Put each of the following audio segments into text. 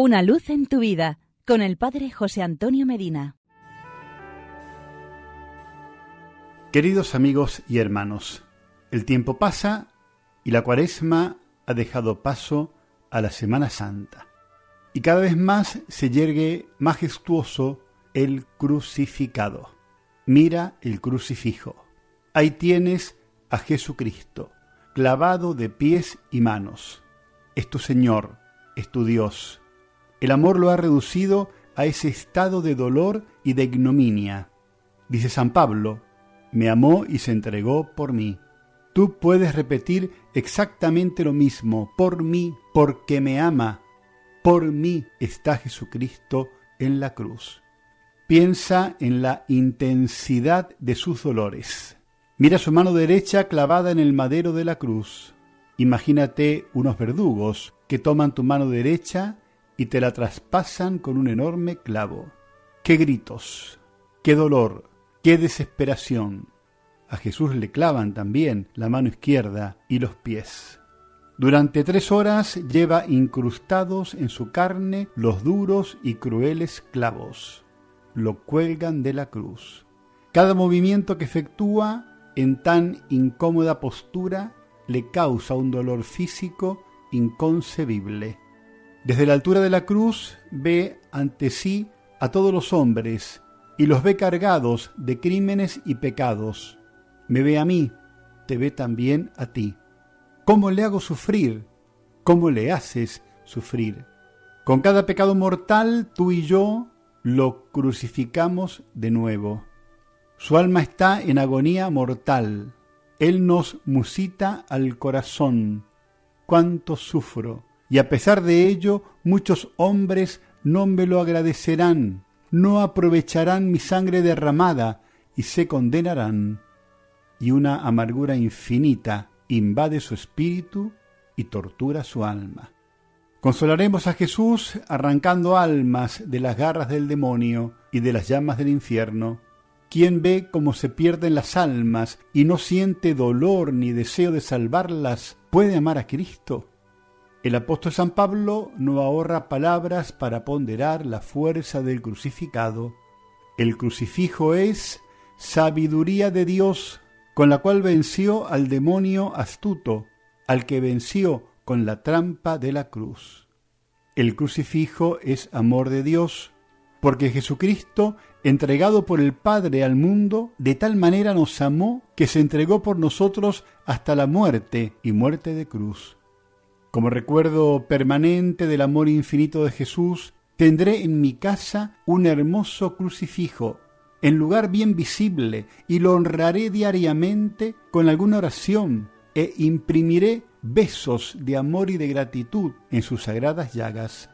Una luz en tu vida con el Padre José Antonio Medina. Queridos amigos y hermanos, el tiempo pasa y la cuaresma ha dejado paso a la Semana Santa. Y cada vez más se yergue majestuoso el crucificado. Mira el crucifijo. Ahí tienes a Jesucristo, clavado de pies y manos. Es tu Señor, es tu Dios el amor lo ha reducido a ese estado de dolor y de ignominia. Dice San Pablo, me amó y se entregó por mí. Tú puedes repetir exactamente lo mismo, por mí, porque me ama. Por mí está Jesucristo en la cruz. Piensa en la intensidad de sus dolores. Mira su mano derecha clavada en el madero de la cruz. Imagínate unos verdugos que toman tu mano derecha y te la traspasan con un enorme clavo. ¡Qué gritos! ¡Qué dolor! ¡Qué desesperación! A Jesús le clavan también la mano izquierda y los pies. Durante tres horas lleva incrustados en su carne los duros y crueles clavos. Lo cuelgan de la cruz. Cada movimiento que efectúa en tan incómoda postura le causa un dolor físico inconcebible. Desde la altura de la cruz ve ante sí a todos los hombres y los ve cargados de crímenes y pecados. Me ve a mí, te ve también a ti. ¿Cómo le hago sufrir? ¿Cómo le haces sufrir? Con cada pecado mortal, tú y yo lo crucificamos de nuevo. Su alma está en agonía mortal. Él nos musita al corazón. Cuánto sufro y a pesar de ello muchos hombres no me lo agradecerán, no aprovecharán mi sangre derramada y se condenarán. Y una amargura infinita invade su espíritu y tortura su alma. Consolaremos a Jesús arrancando almas de las garras del demonio y de las llamas del infierno. Quien ve cómo se pierden las almas y no siente dolor ni deseo de salvarlas, puede amar a Cristo. El apóstol San Pablo no ahorra palabras para ponderar la fuerza del crucificado. El crucifijo es sabiduría de Dios con la cual venció al demonio astuto, al que venció con la trampa de la cruz. El crucifijo es amor de Dios, porque Jesucristo, entregado por el Padre al mundo, de tal manera nos amó que se entregó por nosotros hasta la muerte y muerte de cruz. Como recuerdo permanente del amor infinito de Jesús, tendré en mi casa un hermoso crucifijo, en lugar bien visible, y lo honraré diariamente con alguna oración, e imprimiré besos de amor y de gratitud en sus sagradas llagas.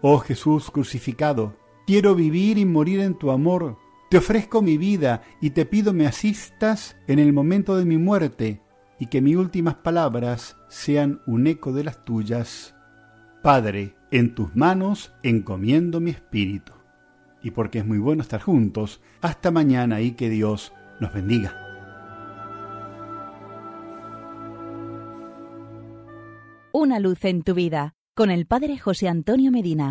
Oh Jesús crucificado, quiero vivir y morir en tu amor. Te ofrezco mi vida y te pido me asistas en el momento de mi muerte y que mis últimas palabras sean un eco de las tuyas. Padre, en tus manos encomiendo mi espíritu. Y porque es muy bueno estar juntos, hasta mañana y que Dios nos bendiga. Una luz en tu vida con el Padre José Antonio Medina.